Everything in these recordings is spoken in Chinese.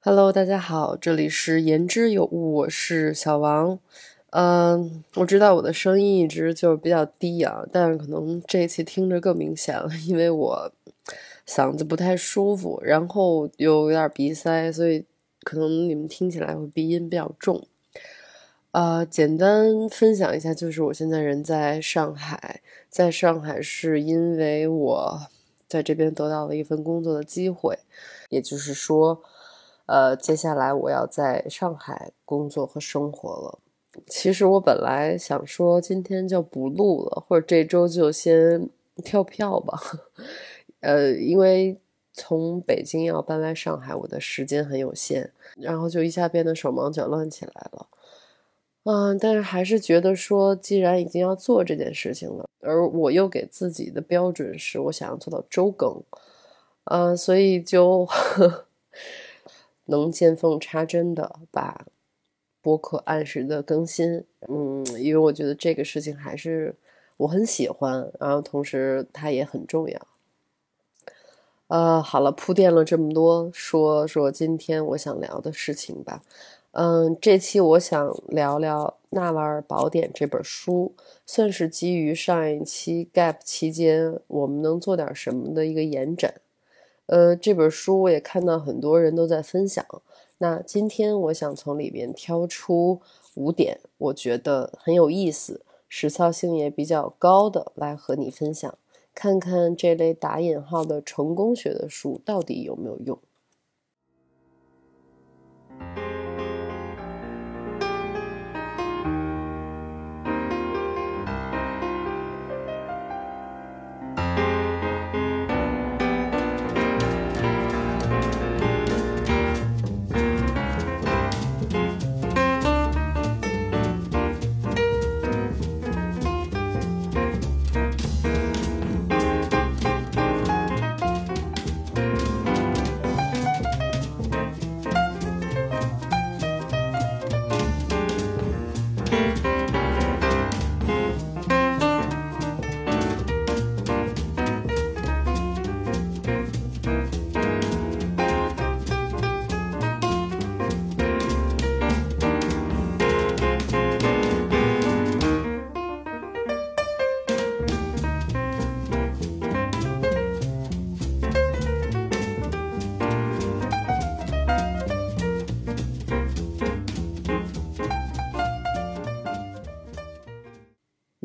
Hello，大家好，这里是言之有物，我是小王。嗯，我知道我的声音一直就是比较低啊，但是可能这一期听着更明显了，因为我嗓子不太舒服，然后又有点鼻塞，所以可能你们听起来会鼻音比较重。呃，简单分享一下，就是我现在人在上海，在上海是因为我在这边得到了一份工作的机会，也就是说。呃，接下来我要在上海工作和生活了。其实我本来想说今天就不录了，或者这周就先跳票吧。呃，因为从北京要搬来上海，我的时间很有限，然后就一下变得手忙脚乱起来了。嗯，但是还是觉得说，既然已经要做这件事情了，而我又给自己的标准是我想要做到周更，嗯，所以就。能见缝插针的把播客按时的更新，嗯，因为我觉得这个事情还是我很喜欢，然后同时它也很重要。呃，好了，铺垫了这么多，说说今天我想聊的事情吧。嗯，这期我想聊聊《纳瓦尔宝典》这本书，算是基于上一期 Gap 期间我们能做点什么的一个延展。呃，这本书我也看到很多人都在分享。那今天我想从里面挑出五点，我觉得很有意思、实操性也比较高的来和你分享，看看这类打引号的成功学的书到底有没有用。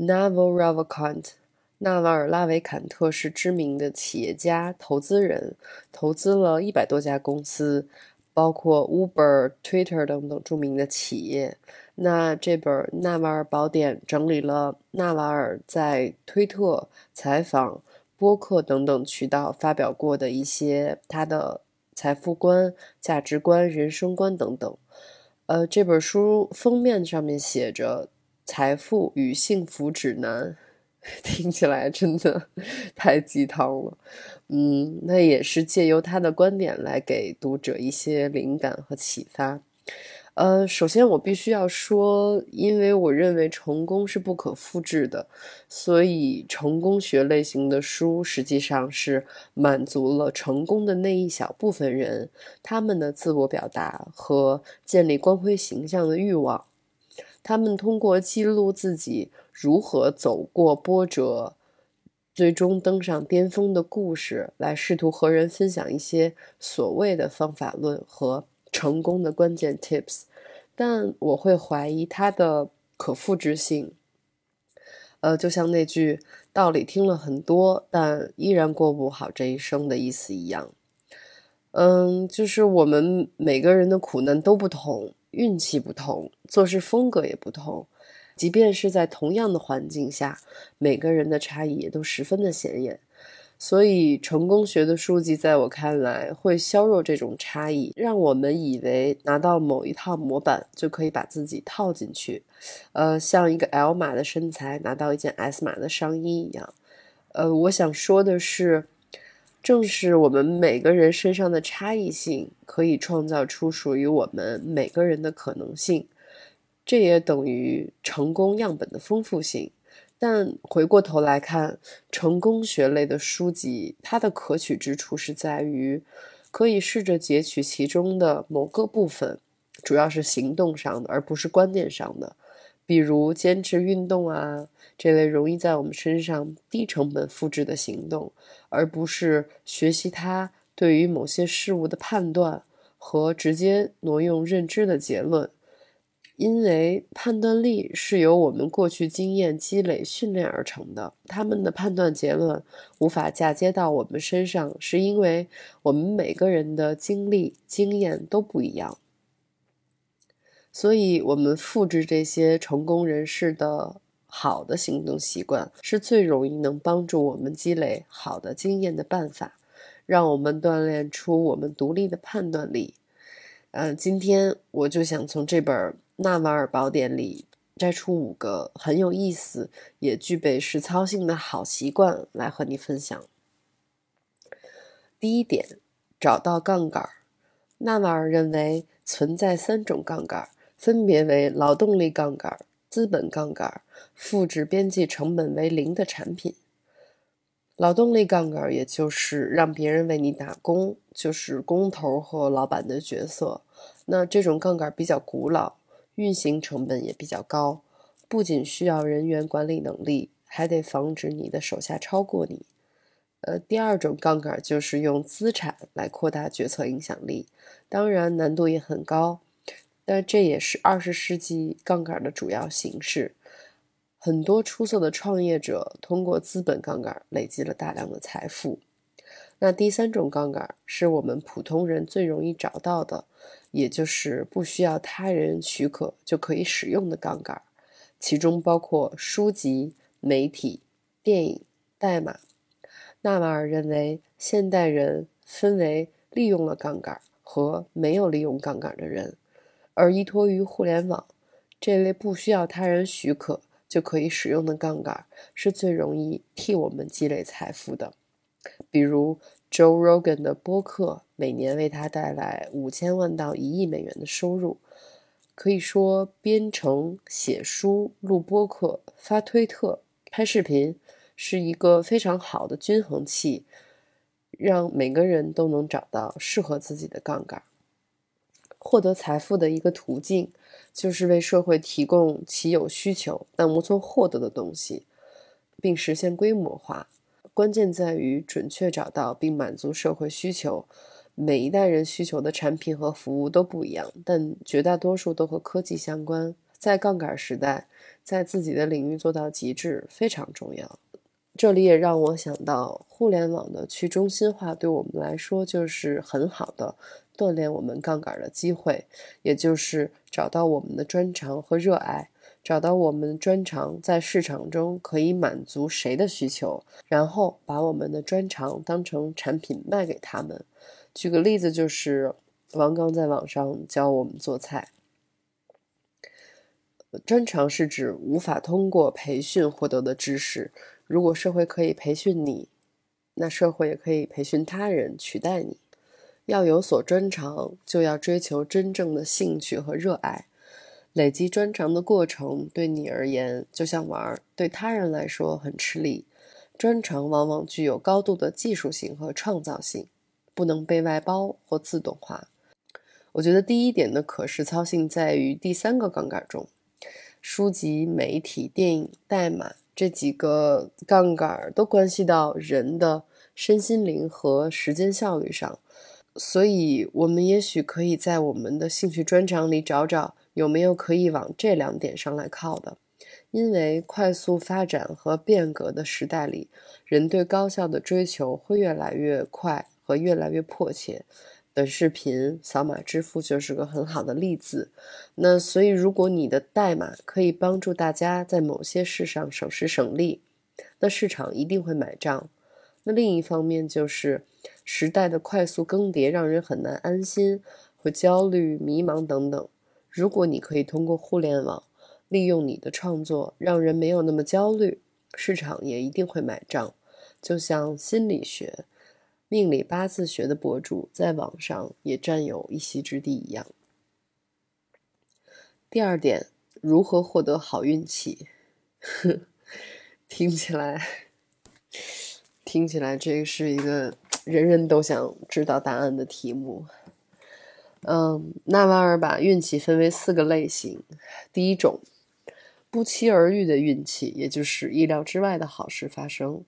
Naval Ravikant，纳瓦尔拉维坎特是知名的企业家、投资人，投资了一百多家公司，包括 Uber、Twitter 等等著名的企业。那这本《纳瓦尔宝典》整理了纳瓦尔在推特、采访、播客等等渠道发表过的一些他的财富观、价值观、人生观等等。呃，这本书封面上面写着。财富与幸福指南，听起来真的太鸡汤了。嗯，那也是借由他的观点来给读者一些灵感和启发。呃，首先我必须要说，因为我认为成功是不可复制的，所以成功学类型的书实际上是满足了成功的那一小部分人他们的自我表达和建立光辉形象的欲望。他们通过记录自己如何走过波折，最终登上巅峰的故事，来试图和人分享一些所谓的方法论和成功的关键 tips，但我会怀疑它的可复制性。呃，就像那句道理听了很多，但依然过不好这一生的意思一样。嗯，就是我们每个人的苦难都不同。运气不同，做事风格也不同，即便是在同样的环境下，每个人的差异也都十分的显眼。所以，成功学的书籍在我看来会削弱这种差异，让我们以为拿到某一套模板就可以把自己套进去，呃，像一个 L 码的身材拿到一件 S 码的上衣一样。呃，我想说的是。正是我们每个人身上的差异性，可以创造出属于我们每个人的可能性。这也等于成功样本的丰富性。但回过头来看，成功学类的书籍，它的可取之处是在于，可以试着截取其中的某个部分，主要是行动上的，而不是观念上的。比如坚持运动啊，这类容易在我们身上低成本复制的行动，而不是学习它对于某些事物的判断和直接挪用认知的结论。因为判断力是由我们过去经验积累训练而成的，他们的判断结论无法嫁接到我们身上，是因为我们每个人的经历经验都不一样。所以，我们复制这些成功人士的好的行动习惯，是最容易能帮助我们积累好的经验的办法，让我们锻炼出我们独立的判断力。嗯，今天我就想从这本。纳瓦尔宝典里摘出五个很有意思，也具备实操性的好习惯来和你分享。第一点，找到杠杆。纳瓦尔认为存在三种杠杆，分别为劳动力杠杆、资本杠杆、复制边际成本为零的产品。劳动力杠杆也就是让别人为你打工，就是工头和老板的角色。那这种杠杆比较古老。运行成本也比较高，不仅需要人员管理能力，还得防止你的手下超过你。呃，第二种杠杆就是用资产来扩大决策影响力，当然难度也很高，但这也是二十世纪杠杆的主要形式。很多出色的创业者通过资本杠杆累积了大量的财富。那第三种杠杆是我们普通人最容易找到的。也就是不需要他人许可就可以使用的杠杆，其中包括书籍、媒体、电影、代码。纳瓦尔认为，现代人分为利用了杠杆和没有利用杠杆的人，而依托于互联网这类不需要他人许可就可以使用的杠杆，是最容易替我们积累财富的，比如。Joe Rogan 的播客每年为他带来五千万到一亿美元的收入。可以说，编程、写书、录播客、发推特、拍视频，是一个非常好的均衡器，让每个人都能找到适合自己的杠杆。获得财富的一个途径，就是为社会提供其有需求但无从获得的东西，并实现规模化。关键在于准确找到并满足社会需求。每一代人需求的产品和服务都不一样，但绝大多数都和科技相关。在杠杆时代，在自己的领域做到极致非常重要。这里也让我想到，互联网的去中心化对我们来说就是很好的锻炼我们杠杆的机会，也就是找到我们的专长和热爱。找到我们专长在市场中可以满足谁的需求，然后把我们的专长当成产品卖给他们。举个例子，就是王刚在网上教我们做菜。专长是指无法通过培训获得的知识。如果社会可以培训你，那社会也可以培训他人取代你。要有所专长，就要追求真正的兴趣和热爱。累积专长的过程对你而言就像玩儿，对他人来说很吃力。专长往往具有高度的技术性和创造性，不能被外包或自动化。我觉得第一点的可实操性在于第三个杠杆中，书籍、媒体、电影、代码这几个杠杆都关系到人的身心灵和时间效率上，所以我们也许可以在我们的兴趣专长里找找。有没有可以往这两点上来靠的？因为快速发展和变革的时代里，人对高效的追求会越来越快和越来越迫切。短视频、扫码支付就是个很好的例子。那所以，如果你的代码可以帮助大家在某些事上省时省力，那市场一定会买账。那另一方面就是时代的快速更迭让人很难安心，会焦虑、迷茫等等。如果你可以通过互联网利用你的创作，让人没有那么焦虑，市场也一定会买账。就像心理学、命理八字学的博主在网上也占有一席之地一样。第二点，如何获得好运气？听起来，听起来这是一个人人都想知道答案的题目。嗯，纳瓦尔把运气分为四个类型。第一种，不期而遇的运气，也就是意料之外的好事发生。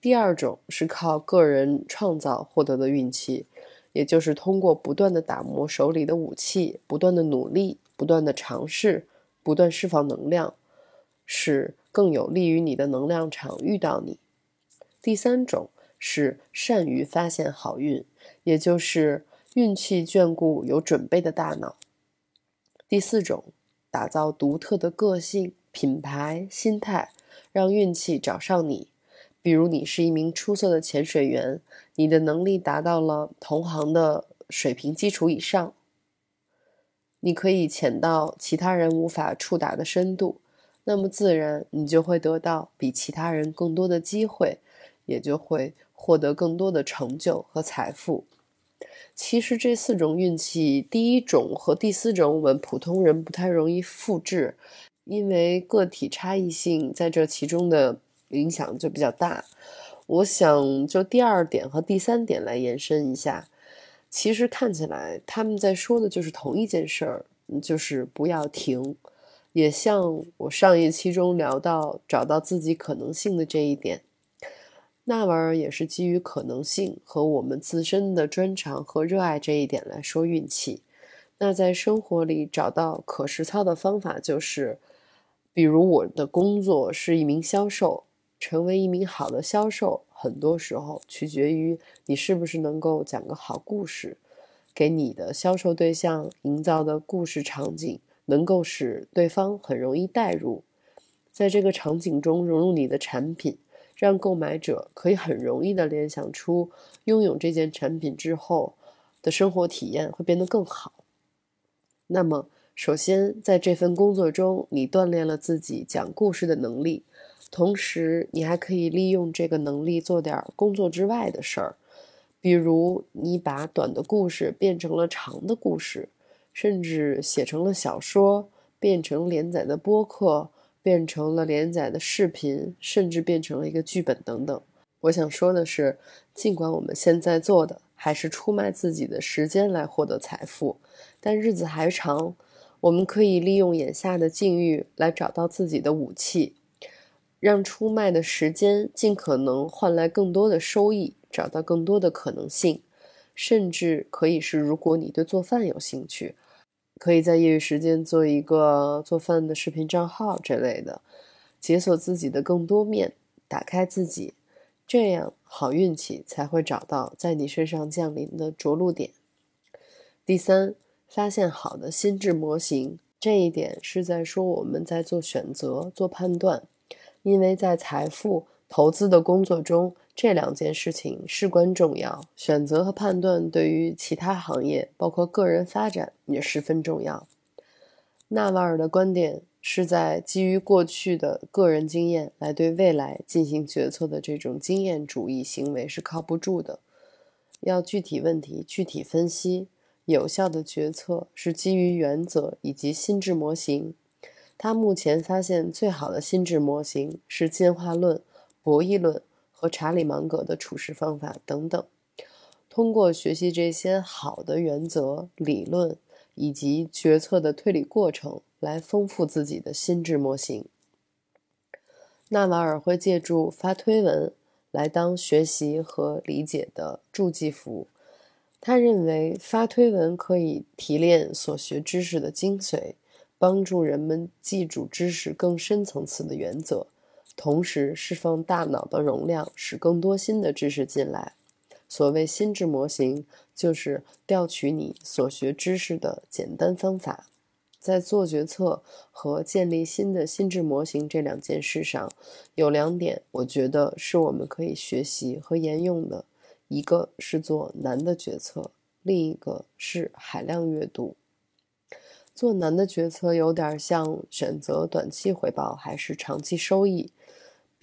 第二种是靠个人创造获得的运气，也就是通过不断的打磨手里的武器，不断的努力，不断的尝试，不断释放能量，使更有利于你的能量场遇到你。第三种是善于发现好运，也就是运气眷顾有准备的大脑。第四种，打造独特的个性、品牌、心态，让运气找上你。比如，你是一名出色的潜水员，你的能力达到了同行的水平基础以上，你可以潜到其他人无法触达的深度，那么自然你就会得到比其他人更多的机会，也就会获得更多的成就和财富。其实这四种运气，第一种和第四种我们普通人不太容易复制，因为个体差异性在这其中的。影响就比较大，我想就第二点和第三点来延伸一下。其实看起来他们在说的就是同一件事儿，就是不要停。也像我上一期中聊到找到自己可能性的这一点，那玩意儿也是基于可能性和我们自身的专长和热爱这一点来说运气。那在生活里找到可实操的方法，就是比如我的工作是一名销售。成为一名好的销售，很多时候取决于你是不是能够讲个好故事，给你的销售对象营造的故事场景，能够使对方很容易代入，在这个场景中融入你的产品，让购买者可以很容易的联想出拥有这件产品之后的生活体验会变得更好。那么，首先在这份工作中，你锻炼了自己讲故事的能力。同时，你还可以利用这个能力做点工作之外的事儿，比如你把短的故事变成了长的故事，甚至写成了小说，变成连载的播客，变成了连载的视频，甚至变成了一个剧本等等。我想说的是，尽管我们现在做的还是出卖自己的时间来获得财富，但日子还长，我们可以利用眼下的境遇来找到自己的武器。让出卖的时间尽可能换来更多的收益，找到更多的可能性，甚至可以是，如果你对做饭有兴趣，可以在业余时间做一个做饭的视频账号之类的，解锁自己的更多面，打开自己，这样好运气才会找到在你身上降临的着陆点。第三，发现好的心智模型，这一点是在说我们在做选择、做判断。因为在财富投资的工作中，这两件事情事关重要。选择和判断对于其他行业，包括个人发展也十分重要。纳瓦尔的观点是在基于过去的个人经验来对未来进行决策的这种经验主义行为是靠不住的。要具体问题具体分析，有效的决策是基于原则以及心智模型。他目前发现最好的心智模型是进化论、博弈论和查理芒格的处事方法等等。通过学习这些好的原则、理论以及决策的推理过程，来丰富自己的心智模型。纳瓦尔会借助发推文来当学习和理解的助记符。他认为发推文可以提炼所学知识的精髓。帮助人们记住知识更深层次的原则，同时释放大脑的容量，使更多新的知识进来。所谓心智模型，就是调取你所学知识的简单方法。在做决策和建立新的心智模型这两件事上，有两点，我觉得是我们可以学习和沿用的：一个是做难的决策，另一个是海量阅读。做难的决策有点像选择短期回报还是长期收益，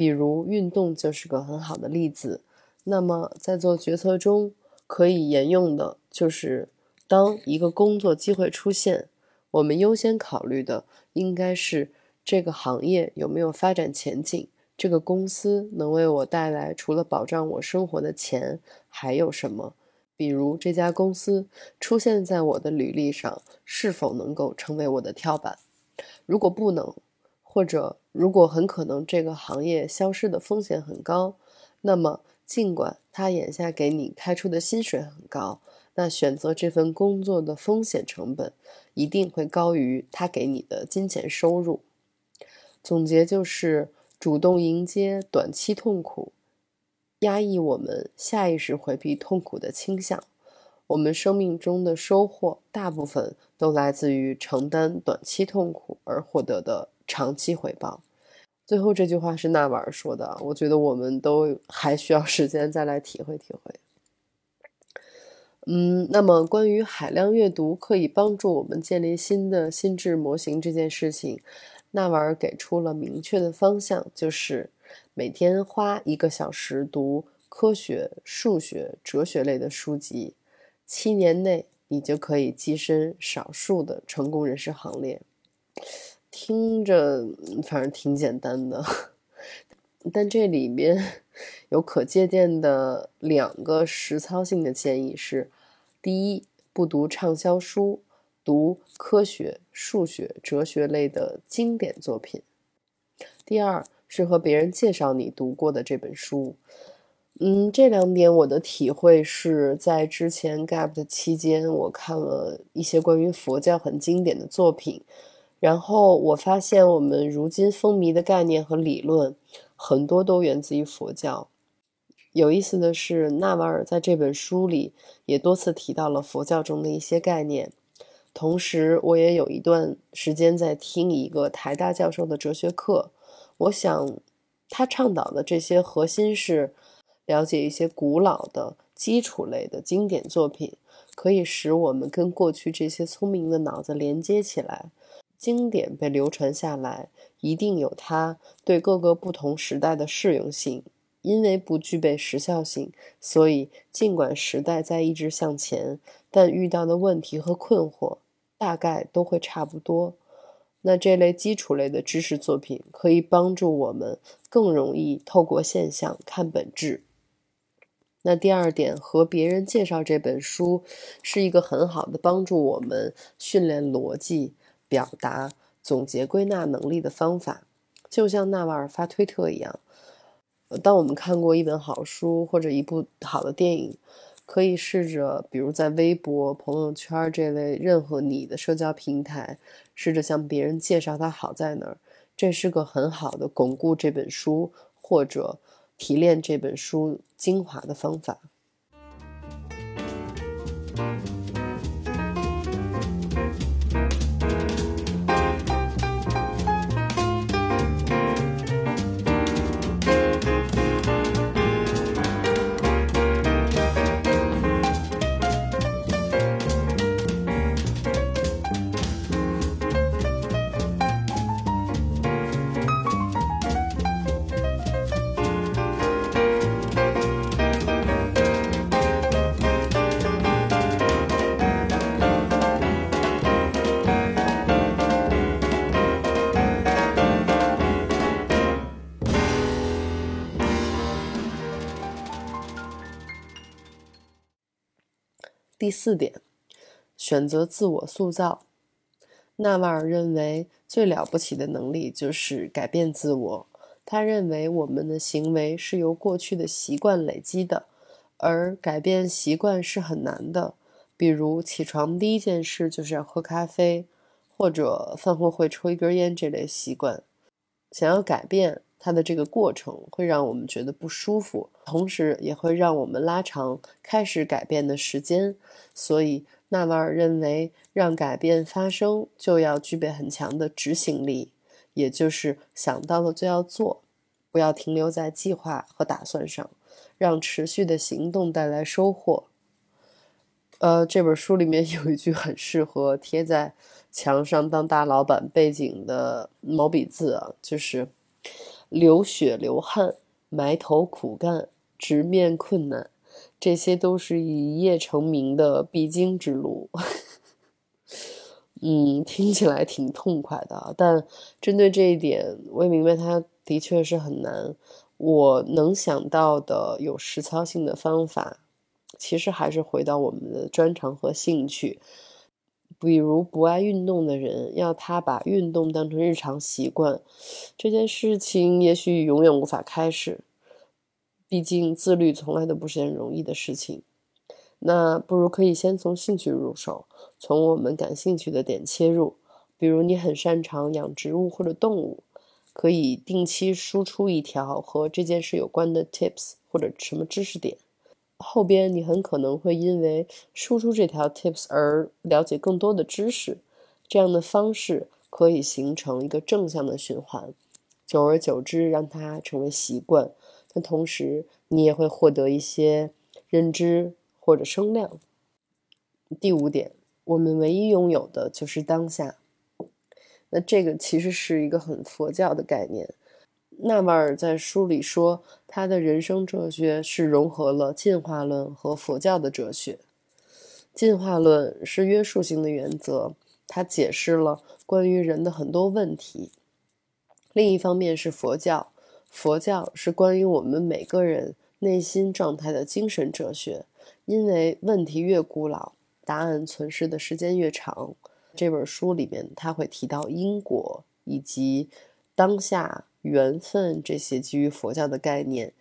比如运动就是个很好的例子。那么在做决策中可以沿用的就是，当一个工作机会出现，我们优先考虑的应该是这个行业有没有发展前景，这个公司能为我带来除了保障我生活的钱还有什么？比如这家公司出现在我的履历上是否能够成为我的跳板？如果不能，或者如果很可能这个行业消失的风险很高，那么尽管他眼下给你开出的薪水很高，那选择这份工作的风险成本一定会高于他给你的金钱收入。总结就是。主动迎接短期痛苦，压抑我们下意识回避痛苦的倾向。我们生命中的收获大部分都来自于承担短期痛苦而获得的长期回报。最后这句话是纳瓦尔说的，我觉得我们都还需要时间再来体会体会。嗯，那么关于海量阅读可以帮助我们建立新的心智模型这件事情。纳瓦尔给出了明确的方向，就是每天花一个小时读科学、数学、哲学类的书籍，七年内你就可以跻身少数的成功人士行列。听着反正挺简单的，但这里面有可借鉴的两个实操性的建议是：第一，不读畅销书。读科学、数学、哲学类的经典作品。第二是和别人介绍你读过的这本书。嗯，这两点我的体会是在之前 gap 的期间，我看了一些关于佛教很经典的作品，然后我发现我们如今风靡的概念和理论很多都源自于佛教。有意思的是，纳瓦尔在这本书里也多次提到了佛教中的一些概念。同时，我也有一段时间在听一个台大教授的哲学课。我想，他倡导的这些核心是了解一些古老的基础类的经典作品，可以使我们跟过去这些聪明的脑子连接起来。经典被流传下来，一定有它对各个不同时代的适用性。因为不具备时效性，所以尽管时代在一直向前，但遇到的问题和困惑。大概都会差不多。那这类基础类的知识作品可以帮助我们更容易透过现象看本质。那第二点，和别人介绍这本书是一个很好的帮助我们训练逻辑、表达、总结、归纳能力的方法。就像纳瓦尔发推特一样，当我们看过一本好书或者一部好的电影。可以试着，比如在微博、朋友圈这类任何你的社交平台，试着向别人介绍它好在哪儿。这是个很好的巩固这本书或者提炼这本书精华的方法。第四点，选择自我塑造。纳瓦尔认为，最了不起的能力就是改变自我。他认为，我们的行为是由过去的习惯累积的，而改变习惯是很难的。比如，起床第一件事就是要喝咖啡，或者饭后会抽一根烟这类习惯。想要改变。它的这个过程会让我们觉得不舒服，同时也会让我们拉长开始改变的时间。所以，纳瓦尔认为，让改变发生就要具备很强的执行力，也就是想到了就要做，不要停留在计划和打算上，让持续的行动带来收获。呃，这本书里面有一句很适合贴在墙上当大老板背景的毛笔字啊，就是。流血流汗，埋头苦干，直面困难，这些都是一夜成名的必经之路。嗯，听起来挺痛快的，但针对这一点，我也明白他的确是很难。我能想到的有实操性的方法，其实还是回到我们的专长和兴趣。比如不爱运动的人，要他把运动当成日常习惯，这件事情也许永远无法开始。毕竟自律从来都不是件容易的事情。那不如可以先从兴趣入手，从我们感兴趣的点切入。比如你很擅长养植物或者动物，可以定期输出一条和这件事有关的 tips 或者什么知识点。后边你很可能会因为输出这条 tips 而了解更多的知识，这样的方式可以形成一个正向的循环，久而久之让它成为习惯。但同时你也会获得一些认知或者声量。第五点，我们唯一拥有的就是当下。那这个其实是一个很佛教的概念。纳瓦尔在书里说，他的人生哲学是融合了进化论和佛教的哲学。进化论是约束性的原则，它解释了关于人的很多问题。另一方面是佛教，佛教是关于我们每个人内心状态的精神哲学。因为问题越古老，答案存世的时间越长。这本书里面他会提到因果以及当下。缘分这些基于佛教的概念，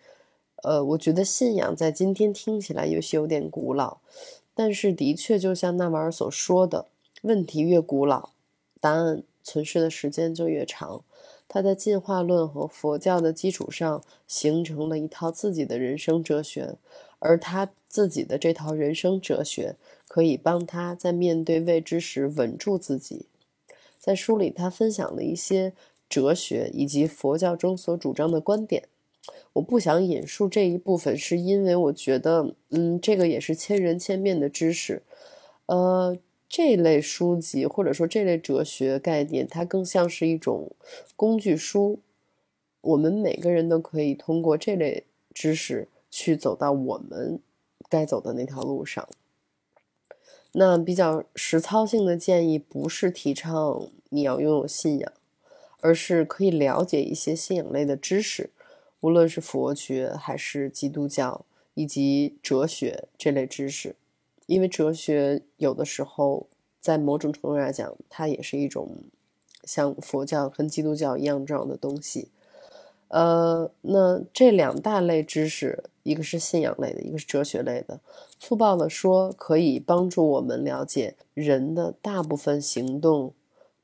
呃，我觉得信仰在今天听起来也许有点古老，但是的确就像纳瓦尔所说的，问题越古老，答案存世的时间就越长。他在进化论和佛教的基础上形成了一套自己的人生哲学，而他自己的这套人生哲学可以帮他在面对未知时稳住自己。在书里，他分享了一些。哲学以及佛教中所主张的观点，我不想引述这一部分，是因为我觉得，嗯，这个也是千人千面的知识。呃，这类书籍或者说这类哲学概念，它更像是一种工具书。我们每个人都可以通过这类知识去走到我们该走的那条路上。那比较实操性的建议，不是提倡你要拥有信仰。而是可以了解一些信仰类的知识，无论是佛学还是基督教以及哲学这类知识，因为哲学有的时候在某种程度来讲，它也是一种像佛教跟基督教一样重要的东西。呃，那这两大类知识，一个是信仰类的，一个是哲学类的。粗暴的说，可以帮助我们了解人的大部分行动。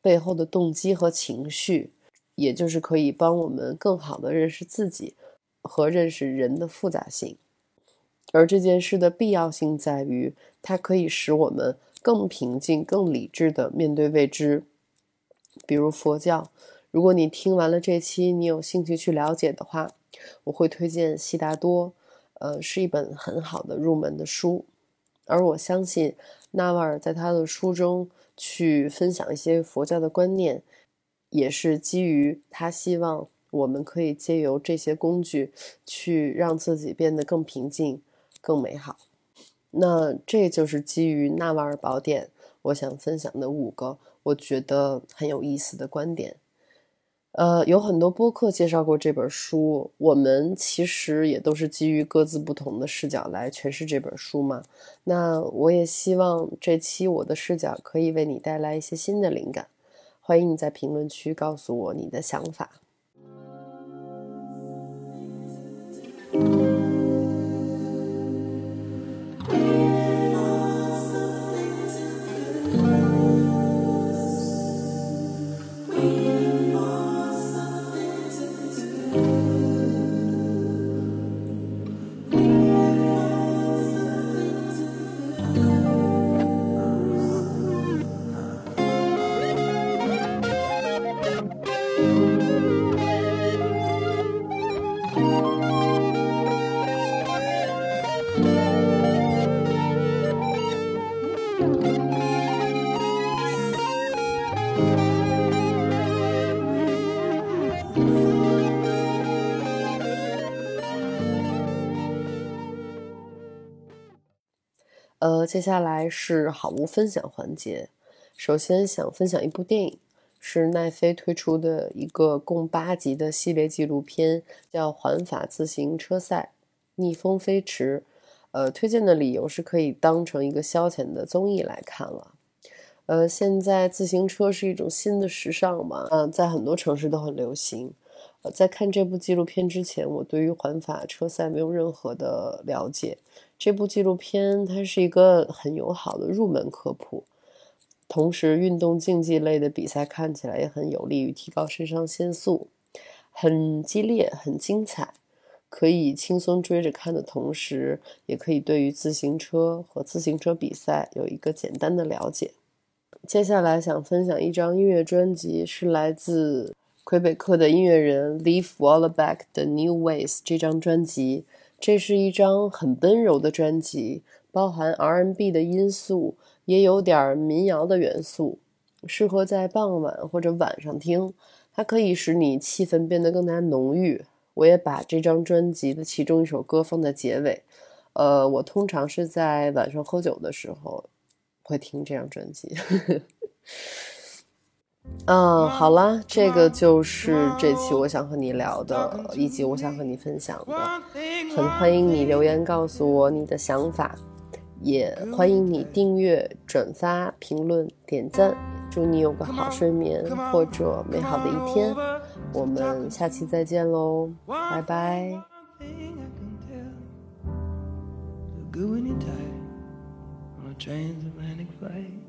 背后的动机和情绪，也就是可以帮我们更好的认识自己和认识人的复杂性。而这件事的必要性在于，它可以使我们更平静、更理智的面对未知。比如佛教，如果你听完了这期，你有兴趣去了解的话，我会推荐《悉达多》，呃，是一本很好的入门的书。而我相信纳瓦尔在他的书中。去分享一些佛教的观念，也是基于他希望我们可以借由这些工具去让自己变得更平静、更美好。那这就是基于《纳瓦尔宝典》我想分享的五个我觉得很有意思的观点。呃，有很多播客介绍过这本书，我们其实也都是基于各自不同的视角来诠释这本书嘛。那我也希望这期我的视角可以为你带来一些新的灵感，欢迎你在评论区告诉我你的想法。呃，接下来是好物分享环节。首先想分享一部电影，是奈飞推出的一个共八集的系列纪录片，叫《环法自行车赛：逆风飞驰》。呃，推荐的理由是可以当成一个消遣的综艺来看了。呃，现在自行车是一种新的时尚嘛，嗯，在很多城市都很流行。在看这部纪录片之前，我对于环法车赛没有任何的了解。这部纪录片它是一个很友好的入门科普。同时，运动竞技类的比赛看起来也很有利于提高肾上腺素，很激烈，很精彩，可以轻松追着看的同时，也可以对于自行车和自行车比赛有一个简单的了解。接下来想分享一张音乐专辑，是来自魁北克的音乐人 Leaf Wallaback 的《New Ways》这张专辑，这是一张很温柔的专辑，包含 R&B 的因素。也有点民谣的元素，适合在傍晚或者晚上听。它可以使你气氛变得更加浓郁。我也把这张专辑的其中一首歌放在结尾。呃，我通常是在晚上喝酒的时候会听这张专辑。呵 呵嗯，好啦，这个就是这期我想和你聊的，以及我想和你分享的。很欢迎你留言告诉我你的想法。也欢迎你订阅、转发、评论、点赞。祝你有个好睡眠或者美好的一天。我们下期再见喽，拜拜。before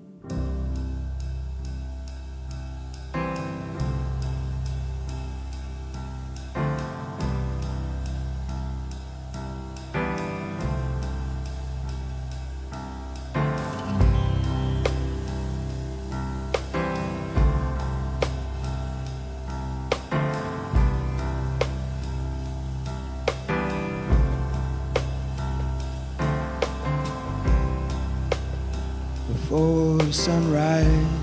sunrise.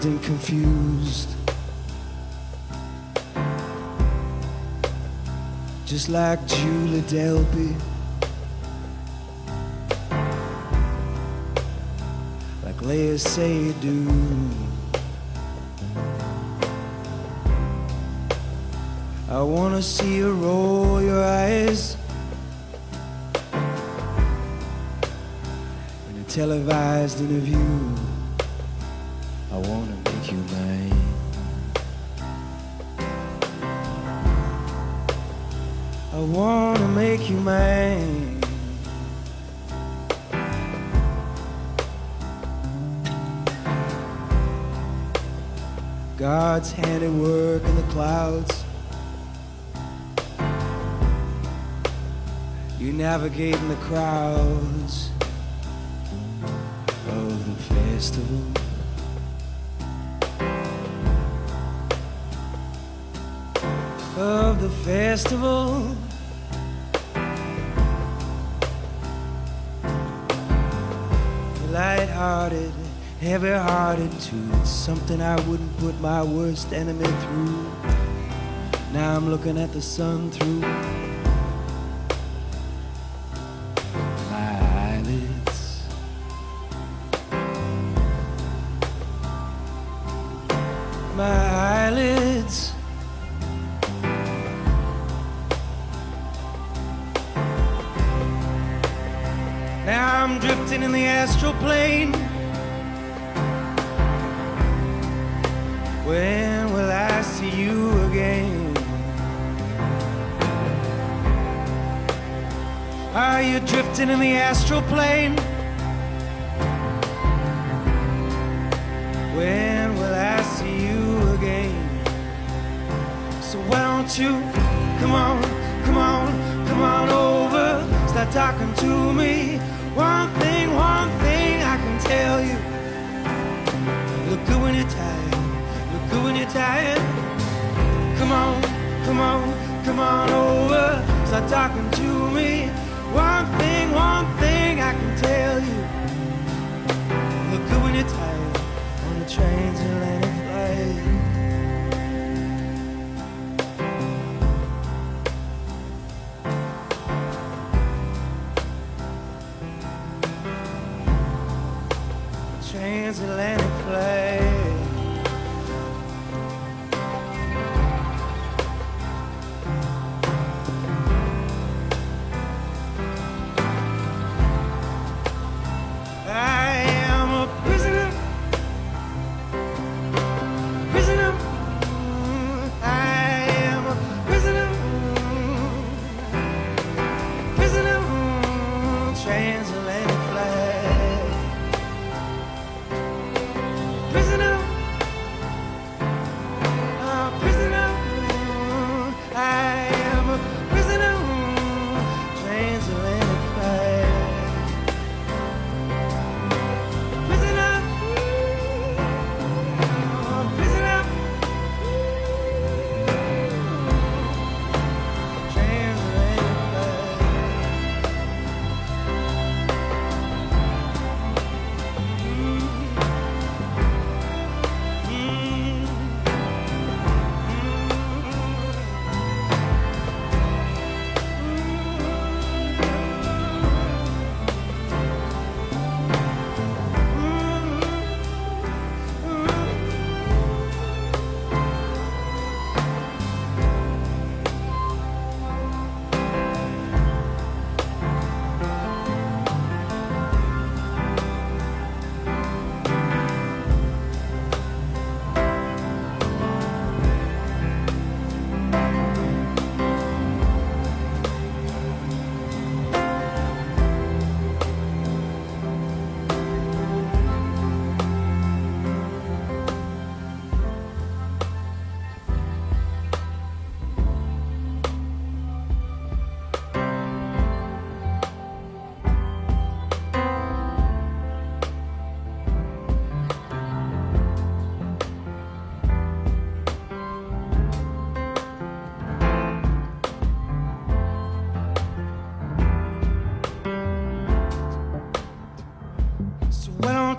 Dazed and confused. Just like Julie Delpy. Like Leah Seydoux. I wanna see you roll your eyes in a televised interview. Wanna make you mine. God's hand at work in the clouds. You navigating the crowds of the festival. Of the festival. Light-hearted, heavy-hearted too. It's something I wouldn't put my worst enemy through. Now I'm looking at the sun through astral plane. When will I see you again? Are you drifting in the astral plane? When will I see you again? So why don't you come on, come on, come on over, start talking to me. One thing, one thing I can tell you. Look good when you're tired. Look good when you're tired. Come on, come on, come on over. Start talking to me. One thing, one thing I can tell you. Look good when you're tired. On the trains and landing. transatlantic flight.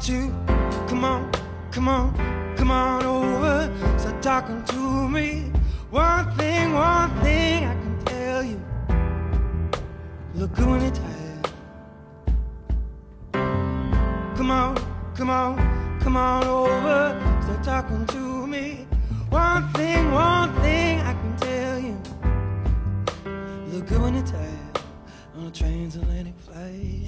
You come on, come on, come on over, start talking to me. One thing, one thing I can tell you, look good when you're. Come on, come on, come on over, start talking to me. One thing, one thing I can tell you, look good when you're on a transatlantic flight.